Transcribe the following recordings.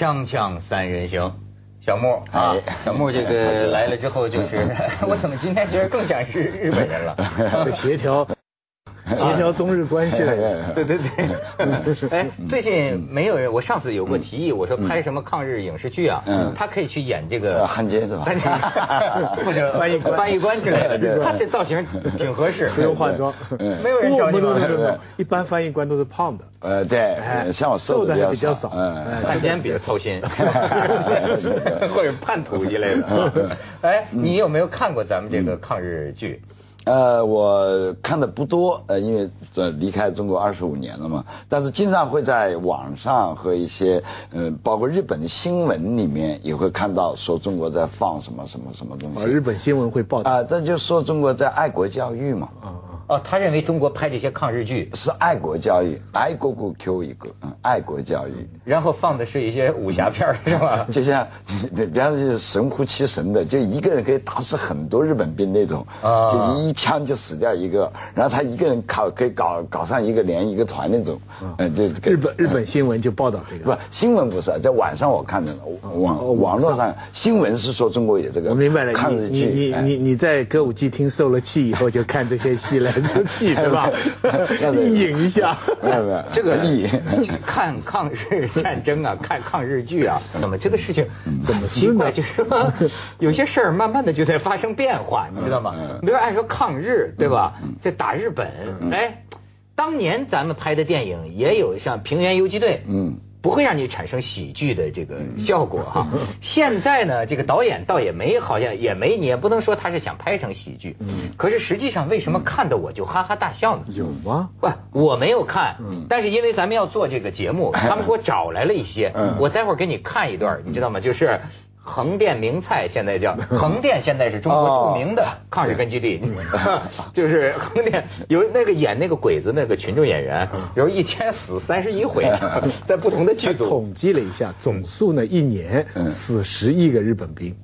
锵锵三人行，小木啊哎，小木这个 来了之后就是，我怎么今天觉得更像日日本人了？协调 协调中日关系。的人。对对对，哎，最近没有人，我上次有过提议，我说拍什么抗日影视剧啊，嗯。他可以去演这个呃汉奸是吧？或者翻译官。翻译官之类的，他这造型挺合适，不用化妆，嗯。没有人找你吗？一般翻译官都是胖的，呃，对哎，像我瘦的还比较少，汉奸比较操心，或者叛徒一类的。哎，你有没有看过咱们这个抗日剧？呃，我看的不多，呃，因为这离开中国二十五年了嘛，但是经常会在网上和一些，呃，包括日本的新闻里面也会看到说中国在放什么什么什么东西啊，西。日本新闻会报道。啊，这就说中国在爱国教育嘛，哦，他认为中国拍这些抗日剧，是爱国教育，爱国国 Q 一个，嗯，爱国教育。然后放的是一些武侠片儿，是吧？就像 比方说神乎其神的，就一个人可以打死很多日本兵那种，啊就一枪就死掉一个，然后他一个人搞可以搞搞上一个连一个团那种，嗯，就日本日本新闻就报道这个不。新闻不是，在网上我看的网哦网络上新闻是说中国有这个我明白了，抗日你你你你你在歌舞伎厅受了气以后，就看这些戏来出气，对吧？意淫一下。没有没有这个意看抗日战争啊，看抗日剧啊，那么这个事情嗯怎么奇怪？就是说，有些事儿慢慢的就在发生变化，你知道吗嗯？比如按说抗日，对吧？这打日本，嗯哎，当年咱们拍的电影也有像《平原游击队》，嗯。不会让你产生喜剧的这个效果哈。现在呢，这个导演倒也没，好像也没，你也不能说他是想拍成喜剧。嗯可是实际上，为什么看的我就哈哈大笑呢？有吗？不，我没有看，嗯但是因为咱们要做这个节目，他们给我找来了一些，嗯我待会儿给你看一段，你知道吗？就是。横店名菜现在叫 横店，现在是中国著名的抗日根据地，就是横店有那个演那个鬼子那个群众演员，有一天死三十一回，在不同的剧组。统计了一下，总数呢一年嗯。死十亿个日本兵。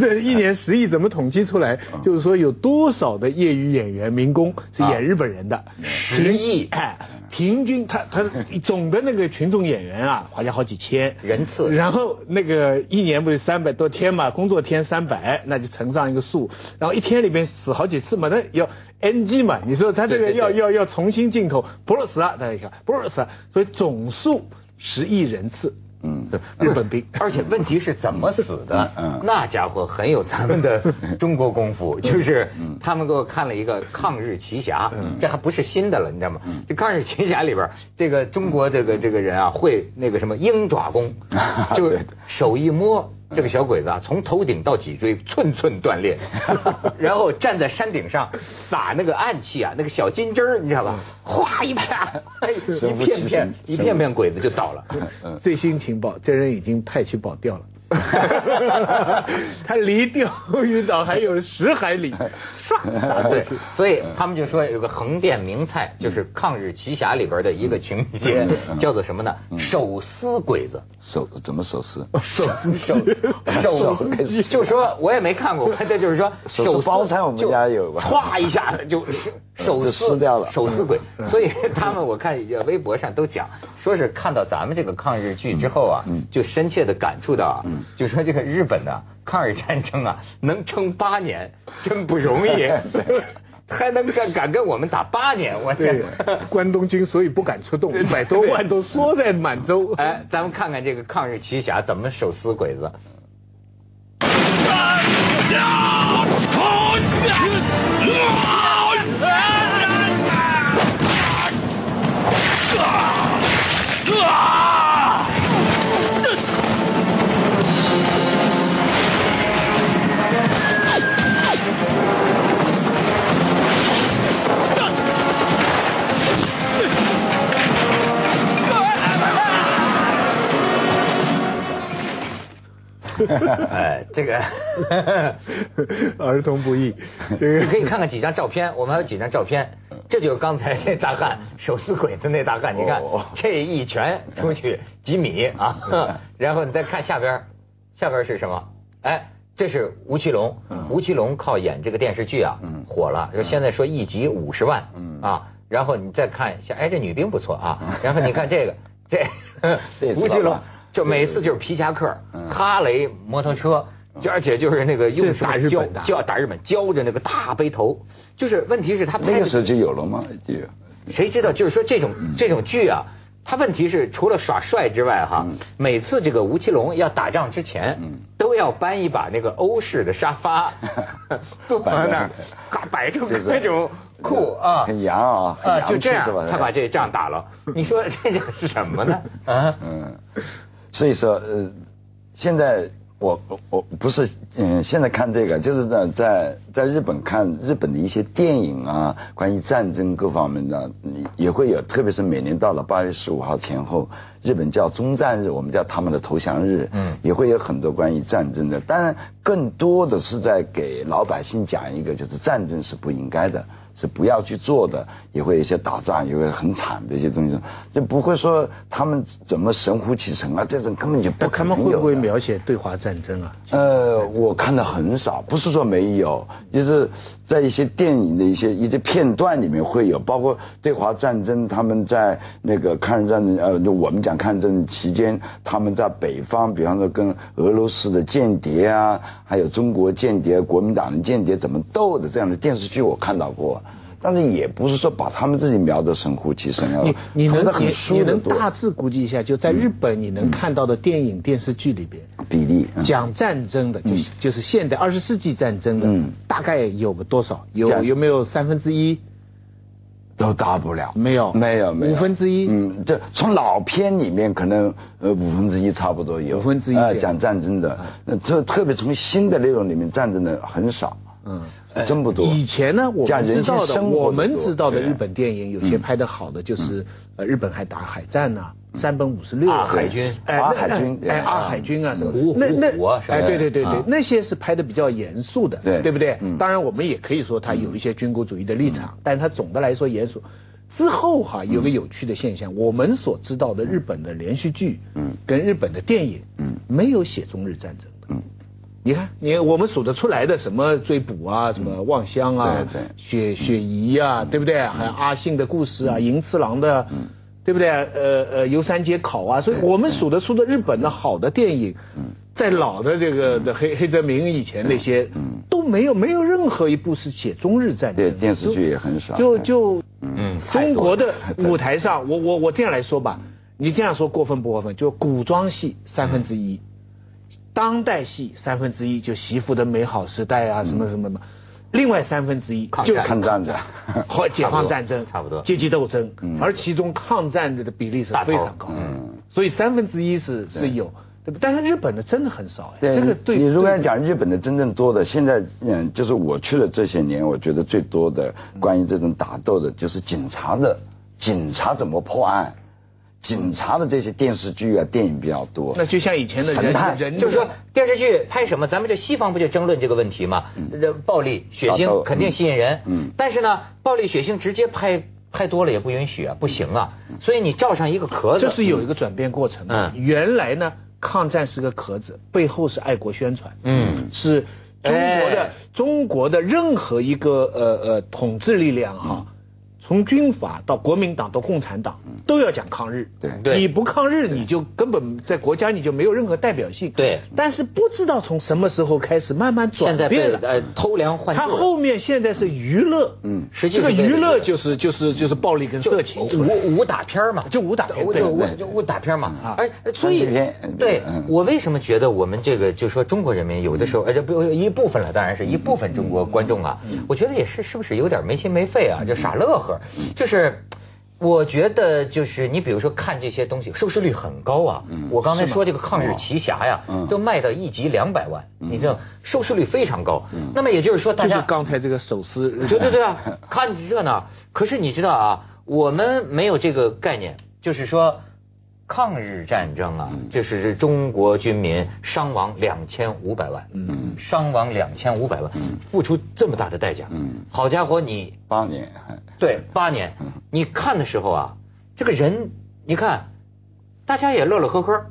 这一年十亿怎么统计出来？就是说有多少的业余演员民工是演日本人的？十亿。哎，平均他他总的那个群众演员啊，好像好几千。人次。然后那个一年不是三百多天嘛，工作天三百，那就乘上一个数，然后一天里边死好几次嘛，那要 NG 嘛，你说他这个要要要重新进口，不是死啊，大家看不是死啊，所以总数十亿人次，嗯，日本兵。而且问题是怎么死的？嗯那家伙很有咱们的 中国功夫，就是嗯他们给我看了一个《抗日奇侠》，嗯这还不是新的了，你知道吗嗯？这《抗日奇侠》里边，这个中国这个这个人啊，会那个什么鹰爪功，就是手一摸。这个小鬼子啊，从头顶到脊椎寸寸断裂，然后站在山顶上撒那个暗器啊，那个小金针儿，你知道吧？哗一啪，哎一片片一片片鬼子就倒了。嗯最新情报，这人已经派去保钓了。他离钓鱼岛还有十海里，啊，对，所以他们就说有个横店名菜，就是《抗日奇侠》里边的一个情节，叫做什么呢？手撕鬼子。手怎么手撕？手手手手就说我也没看过，这就是说手撕包菜我们家有吧。歘一下子就 手就撕掉了手撕鬼。所以他们我看微博上都讲，说是看到咱们这个抗日剧之后啊嗯，就深切的感触到啊嗯，就说这个日本的抗日战争啊，能撑八年 真不容易。还能敢敢跟我们打八年，我天！，关东军所以不敢出动，一百多万都缩在满洲。哎，咱们看看这个抗日奇侠怎么手撕鬼子。Ah! 哎，这个 儿童不宜，这个你可以看看几张照片，我们还有几张照片，这就是刚才那大汉手撕鬼子那大汉，你看哦。这一拳出去几米啊，然后你再看下边，下边是什么？哎，这是吴奇隆，嗯。吴奇隆靠演这个电视剧啊嗯。火了，说现在说一集五十万嗯。啊，然后你再看一下，哎，这女兵不错啊，然后你看这个这 吴奇隆吧。就每次就是皮夹克、哈雷摩托车，就而且就是那个用打日本的，教打日本，浇着那个大背头，就是问题是他那个时候就有了吗？就谁知道？就是说这种这种剧啊。他问题是除了耍帅之外，哈，每次这个吴奇隆要打仗之前，都要搬一把那个欧式的沙发，坐在那儿，嘎摆成那种酷啊，很洋啊，啊，就这样，他把这仗打了。你说这个是什么呢？啊，嗯，所以说，呃，现在。我我我不是嗯，现在看这个，就是在在在日本看日本的一些电影啊，关于战争各方面的，也会有，特别是每年到了八月十五号前后，日本叫中战日，我们叫他们的投降日，嗯，也会有很多关于战争的，当然更多的是在给老百姓讲一个，就是战争是不应该的。是不要去做的，也会有一些打仗，也会很惨的一些东西，就不会说他们怎么神乎其神啊，这种根本就不可能有。他们会不会描写对华战争啊？呃，我看的很少，不是说没有，就是在一些电影的一些一些片段里面会有，包括对华战争，他们在那个抗日战争，呃，就我们讲抗战期间，他们在北方，比方说跟俄罗斯的间谍啊，还有中国间谍、国民党的间谍怎么斗的这样的电视剧，我看到过。但是也不是说把他们自己描得神乎其神啊。你你能你你能大致估计一下，就在日本你能看到的电影电视剧里边比例讲战争的，就是就是现代二十世纪战争的，大概有个多少？有有没有三分之一？都大不了。没有没有没有五分之一。嗯，这从老片里面可能呃五分之一差不多有。五分之一讲战争的，那特特别从新的内容里面战争的很少。嗯。真不多。以前呢，我们知道的，我们知道的日本电影，有些拍的好的，就是呃，日本还打海战呢，山本五十六海军，哎，海军，哎，阿海军啊什么，那那哎，对对对对，那些是拍的比较严肃的，对。对不对？当然，我们也可以说他有一些军国主义的立场，但是他总的来说严肃。之后哈，有个有趣的现象，我们所知道的日本的连续剧，嗯，跟日本的电影，嗯，没有写中日战争。你看，你我们数得出来的什么追捕啊，什么望乡啊，雪雪姨啊，对不对？还有阿信的故事啊，银次郎的，对不对？呃呃，游山节考啊，所以我们数得出的日本的好的电影，在老的这个的黑黑泽明以前那些，都没有没有任何一部是写中日战争。对，电视剧也很少。就就嗯，中国的舞台上，我我我这样来说吧，你这样说过分不过分？就古装戏三分之一。当代戏三分之一就媳妇的美好时代啊什么什么什么，另外三分之一就抗战的和解放战争 差不多。阶级斗争，而其中抗战的的比例是非常高，所以三分之一是是有，对不？但是日本的真的很少哎，这个对你如果要讲日本的真正多的，现在嗯，就是我去了这些年，我觉得最多的关于这种打斗的，就是警察的警察怎么破案。警察的这些电视剧啊、电影比较多。那就像以前的人人，就是说电视剧拍什么，咱们这西方不就争论这个问题吗？这暴力血腥肯定吸引人。嗯。但是呢，暴力血腥直接拍拍多了也不允许啊，不行啊。所以你罩上一个壳子。这是有一个转变过程。嗯。原来呢，抗战是个壳子，背后是爱国宣传。嗯。是中国的中国的任何一个呃呃统治力量哈。从军阀到国民党到共产党，都要讲抗日。对，你不抗日，你就根本在国家你就没有任何代表性。对，但是不知道从什么时候开始慢慢转变了。呃，偷梁换柱。他后面现在是娱乐，嗯，实际这个娱乐就是就是就是暴力跟色情，武武打片嘛，就武打片，就武就武打片嘛。哎所以，对我为什么觉得我们这个就说中国人民有的时候，而且不一部分了，当然是一部分中国观众啊，我觉得也是是不是有点没心没肺啊，就傻乐呵。就是，我觉得就是你比如说看这些东西，收视率很高啊。我刚才说这个《抗日奇侠》呀，都卖到一集两百万，你知道收视率非常高。那么也就是说，大家刚才这个手撕，对对对啊，看热闹。可是你知道啊，我们没有这个概念，就是说。抗日战争啊，就是中国军民伤亡两千五百万，嗯，伤亡两千五百万，付出这么大的代价，嗯，好家伙，你八年，对，八年，你看的时候啊，这个人，你看，大家也乐乐呵呵，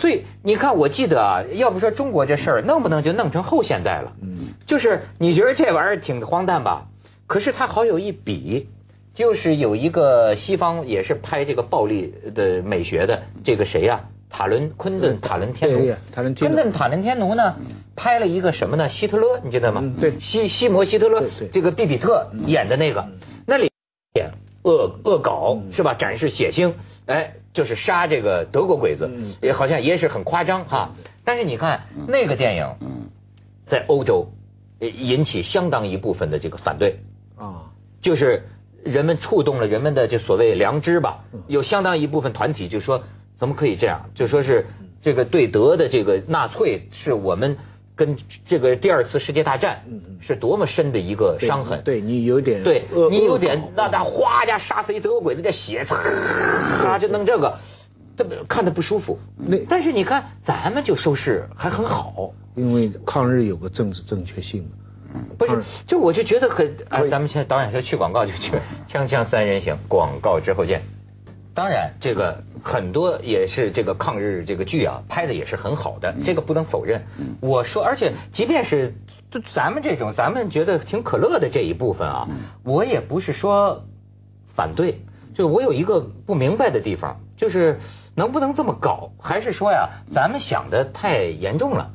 所以你看，我记得啊，要不说中国这事儿弄不能就弄成后现代了，嗯，就是你觉得这玩意儿挺荒诞吧？可是它好有一比。就是有一个西方也是拍这个暴力的美学的这个谁呀？塔伦昆顿塔伦天奴，塔伦昆顿塔伦天奴呢拍了一个什么呢？希特勒，你记得吗？嗯对。西西摩希特勒这个毕比特演的那个，那里演恶恶搞嗯。是吧？展示血腥，哎，就是杀这个德国鬼子嗯，也好像也是很夸张哈。但是你看那个电影，嗯。在欧洲呃引起相当一部分的这个反对。啊，就是人们触动了人们的就所谓良知吧，嗯有相当一部分团体就说怎么可以这样？就说是这个对德的这个纳粹是我们跟这个第二次世界大战是多么深的一个伤痕。对你有点对你有点那他哗家杀死一德国鬼子，这血擦就弄这个，这看着不舒服。那但是你看咱们就收视还很好。因为抗日有个政治正确性嘛。不是。嗯，就我就觉得很，啊，咱们现在导演说去广告就去，锵锵三人行，广告之后见。当然，这个很多也是这个抗日这个剧啊，拍的也是很好的，这个不能否认。我说，而且即便是就咱们这种咱们觉得挺可乐的这一部分啊，我也不是说反对，就我有一个不明白的地方，就是能不能这么搞，还是说呀，咱们想的太严重了。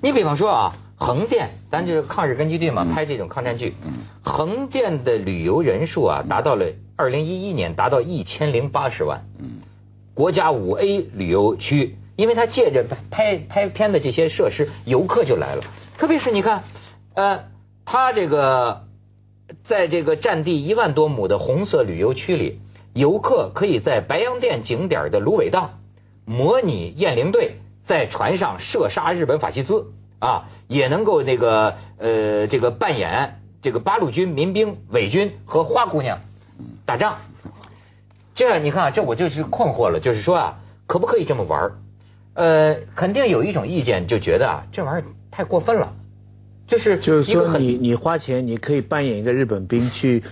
你比方说啊，横店，咱就是抗日根据地嘛，拍这种抗战剧，横店的旅游人数啊，达到了二零一一年达到一千零八十万，国家五 A 旅游区，因为它借着拍拍片的这些设施，游客就来了。特别是你看，呃，它这个在这个占地一万多亩的红色旅游区里，游客可以在白洋淀景点的芦苇荡模拟雁翎队在船上射杀日本法西斯啊，也能够那个呃这个扮演这个八路军民兵、伪军和花姑娘打仗。这你看啊，这我就是困惑了，就是说啊，可不可以这么玩儿？呃，肯定有一种意见就觉得啊，这玩意儿太过分了，就是就是说你你花钱，你可以扮演一个日本兵 去，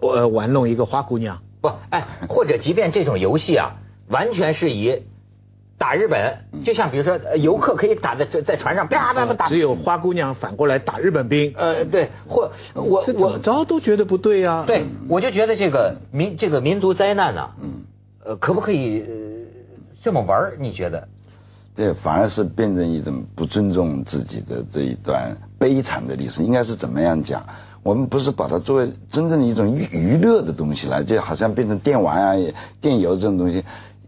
呃玩弄一个花姑娘。不，哎，或者即便这种游戏啊，完全是以打日本，就像比如说呃游客可以打在在在船上啪啪啪打，只有花姑娘反过来打日本兵，呃对，或我这怎么我着都觉得不对呀、对我就觉得这个民这个民族灾难呐、嗯，呃，可不可以呃这么玩？你觉得？对，反而是变成一种不尊重自己的这一段悲惨的历史。应该是怎么样讲？我们不是把它作为真正的一种娱娱乐的东西来，就好像变成电玩啊、电游这种东西。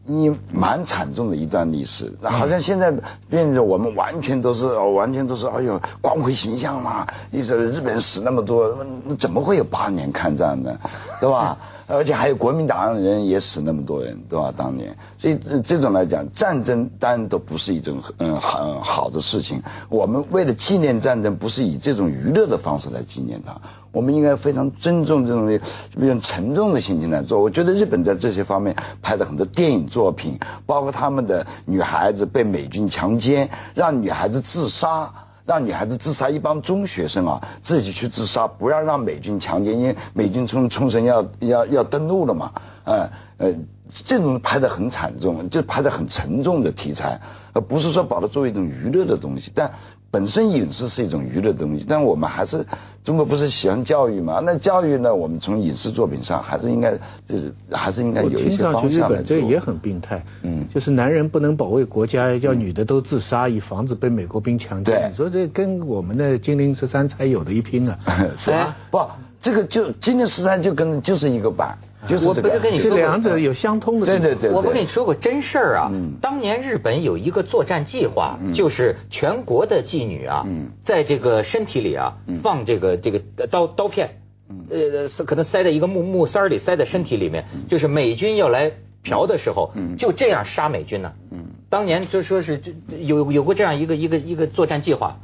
你蛮惨重的一段历史，好像现在变得我们完全都是哦，完全都是哎呦光辉形象嘛！你说日本人死那么多，那怎么会有八年抗战呢？对吧？而且还有国民党人也死那么多人，对吧？当年，所以这种来讲，战争当然都不是一种嗯很好的事情。我们为了纪念战争，不是以这种娱乐的方式来纪念它，我们应该非常尊重这种比较沉重的心情来做。我觉得日本在这些方面拍的很多电影作品，包括他们的女孩子被美军强奸，让女孩子自杀。让女孩子自杀，一帮中学生啊自己去自杀，不要让美军强奸，因为美军冲冲绳要要要登陆了嘛，呃呃，这种拍的很惨重，就拍的很沉重的题材，而不是说把它作为一种娱乐的东西，但本身影视是一种娱乐东西，但我们还是中国不是喜欢教育嘛？那教育呢，我们从影视作品上还是应该就是还是应该有一些去日方向来做本这个也很病态，嗯就是男人不能保卫国家，叫女的都自杀，以防止被美国兵强奸。你说这跟我们的金陵十三钗有的一拼啊！是吧？不，这个就金陵十三就跟就是一个版，就是我这个。不是跟你说这两者有相通的地方。对对对，我不跟你说过真事儿啊，嗯。当年日本有一个作战计划，嗯。就是全国的妓女啊，嗯。在这个身体里啊、嗯。放这个这个刀刀片，呃，可能塞在一个木木塞儿里，塞在身体里面，就是美军要来嫖的时候，嗯。就这样杀美军呢。嗯。当年就说是有有过这样一个一个一个作战计划，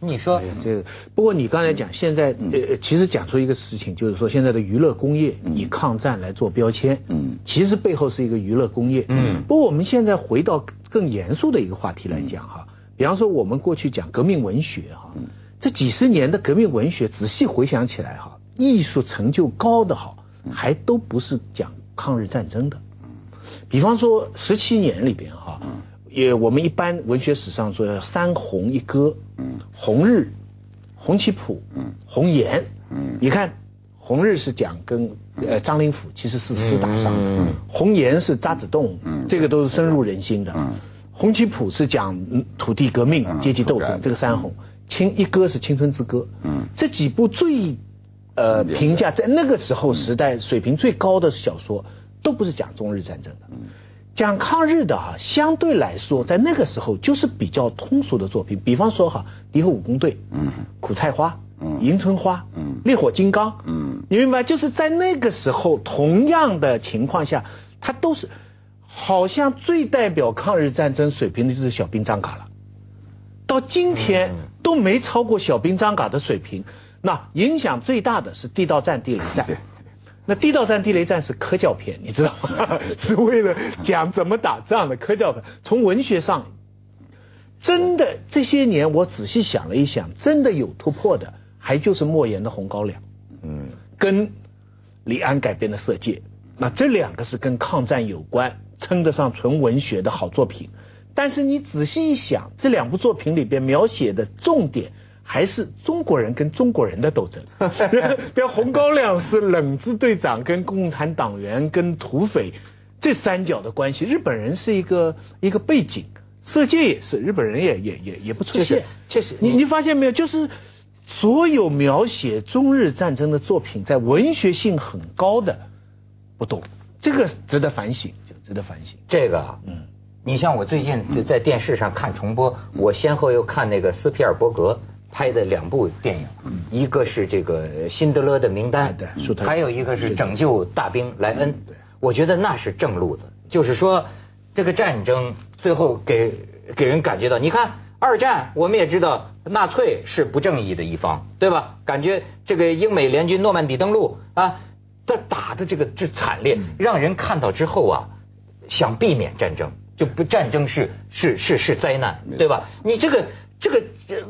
你说哎，这个不过你刚才讲，现在呃，其实讲出一个事情，就是说现在的娱乐工业嗯。以抗战来做标签，嗯。其实背后是一个娱乐工业，嗯。不过我们现在回到更严肃的一个话题来讲哈，比方说我们过去讲革命文学哈，嗯。这几十年的革命文学，仔细回想起来哈，艺术成就高的哈，还都不是讲抗日战争的，比方说十七年里边哈，也我们一般文学史上说三红一歌，嗯红日、红旗谱、嗯。红岩，嗯。你看红日是讲跟呃张灵甫其实是厮打上红岩是渣滓洞，嗯。这个都是深入人心的。嗯。红旗谱是讲土地革命、阶级斗争，这个三红。青一歌是青春之歌。嗯，这几部最呃评价在那个时候时代水平最高的小说，都不是讲中日战争的。嗯，讲抗日的哈，相对来说在那个时候就是比较通俗的作品。比方说哈，敌后武工队，嗯，苦菜花，嗯，迎春花，嗯，烈火金刚，嗯，你明白？就是在那个时候，同样的情况下，它都是。好像最代表抗日战争水平的就是小兵张嘎了，到今天都没超过小兵张嘎的水平。那影响最大的是地道战、地雷战。那地道战、地雷战是科教片，你知道吗？是为了讲怎么打仗的科教片。从文学上，真的这些年我仔细想了一想，真的有突破的，还就是莫言的《红高粱》。嗯，跟李安改编的《色戒》，那这两个是跟抗战有关。称得上纯文学的好作品，但是你仔细一想，这两部作品里边描写的重点还是中国人跟中国人的斗争。比如《红高粱》是冷子队长跟共产党员跟土匪这三角的关系，日本人是一个一个背景，《色戒》也是日本人也也也也不出现。确实，你你发现没有？就是所有描写中日战争的作品，在文学性很高的不多，这个值得反省。就值得反省。这个，嗯，你像我最近就在电视上看重播，我先后又看那个斯皮尔伯格拍的两部电影，一个是这个《辛德勒的名单》，对，还有一个是《拯救大兵莱恩》。我觉得那是正路子，就是说这个战争最后给给人感觉到，你看二战我们也知道纳粹是不正义的一方，对吧？感觉这个英美联军诺曼底登陆啊，这打的这个这惨烈，让人看到之后啊。想避免战争，就不战争是是是是灾难，对吧？你这个这个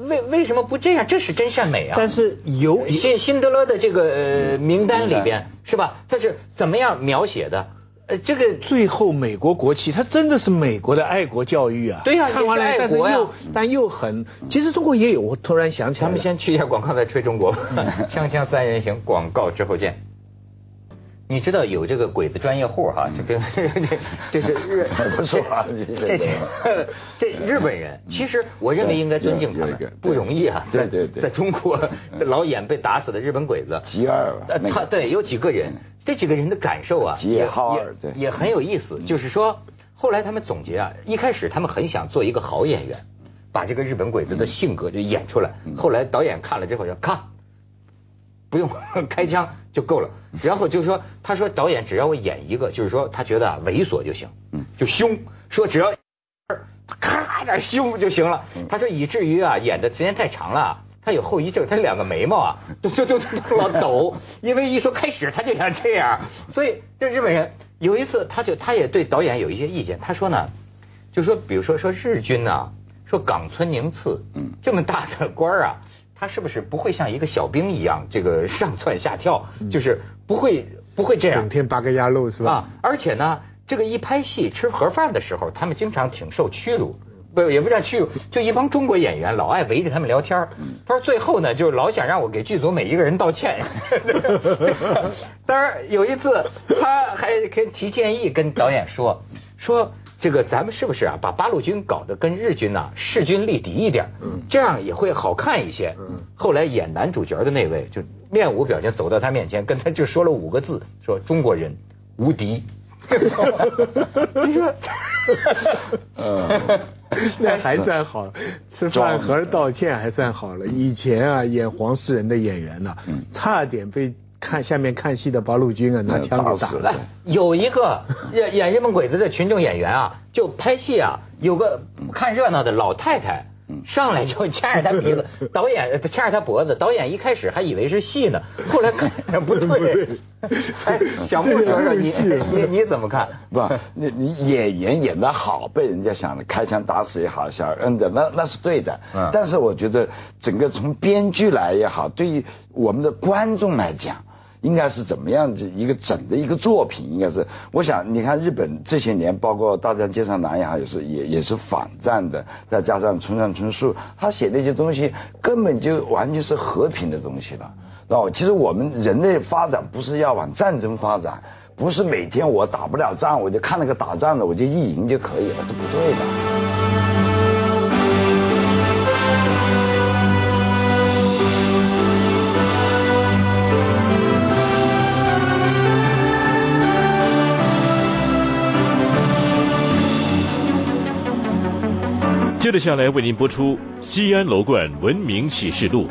为为什么不这样？这是真善美啊！但是有辛辛德勒的这个名单里边是吧？他是怎么样描写的？呃，这个最后美国国旗，它真的是美国的爱国教育啊！对呀，看完了，但是又但又很，其实中国也有。我突然想起来，咱们先去一下广告，再吹中国。锵锵三人行，广告之后见。你知道有这个鬼子专业户哈，这个这是日不错啊，这这日本人，其实我认为应该尊敬他们，不容易啊。对对对，在中国老演被打死的日本鬼子，吉二，他对有几个人，这几个人的感受啊，也也也很有意思。就是说，后来他们总结啊，一开始他们很想做一个好演员，把这个日本鬼子的性格就演出来。后来导演看了之后说，看。不用 开枪就够了，然后就说，他说导演只要我演一个，就是说他觉得啊猥琐就行，嗯，就凶，说只要咔点凶就行了。他说以至于啊演的时间太长了，他有后遗症，他两个眉毛啊都都都老抖，因为一说开始他就想这样，所以这日本人有一次他就他也对导演有一些意见，他说呢，就说比如说说日军呢，说冈村宁次，嗯，这么大的官儿啊。他是不是不会像一个小兵一样，这个上蹿下跳，就是不会不会这样，整天八个鸭肉是吧？啊，而且呢，这个一拍戏吃盒饭的时候，他们经常挺受屈辱，不也不叫屈辱，就一帮中国演员老爱围着他们聊天他说最后呢，就老想让我给剧组每一个人道歉。当然有一次他还跟提建议跟导演说说。这个咱们是不是啊？把八路军搞得跟日军呐势均力敌一点，这样也会好看一些。后来演男主角的那位就面无表情走到他面前，跟他就说了五个字：说中国人无敌。你说，那还算好，吃饭盒道歉还算好了。以前啊，演黄世仁的演员呢，差点被。看下面看戏的八路军啊，拿枪给打了。有一个演演日本鬼子的群众演员啊，就拍戏啊，有个看热闹的老太太，上来就掐着他鼻子，导演掐着他脖子，导演一开始还以为是戏呢，后来看 不对。哎，小木说说你你你怎么看？不，你你演员演得好，被人家想开枪打死也好，想摁的那那是对的。嗯。但是我觉得整个从编剧来也好，对于我们的观众来讲。应该是怎么样子一个整的一个作品？应该是，我想你看日本这些年，包括大江街上男也好，也是也也是反战的，再加上村上春树，他写那些东西根本就完全是和平的东西了。哦，其实我们人类发展不是要往战争发展，不是每天我打不了仗我就看那个打仗的我就意淫就可以了，这不对的。接下来为您播出《西安楼冠文明启示录》。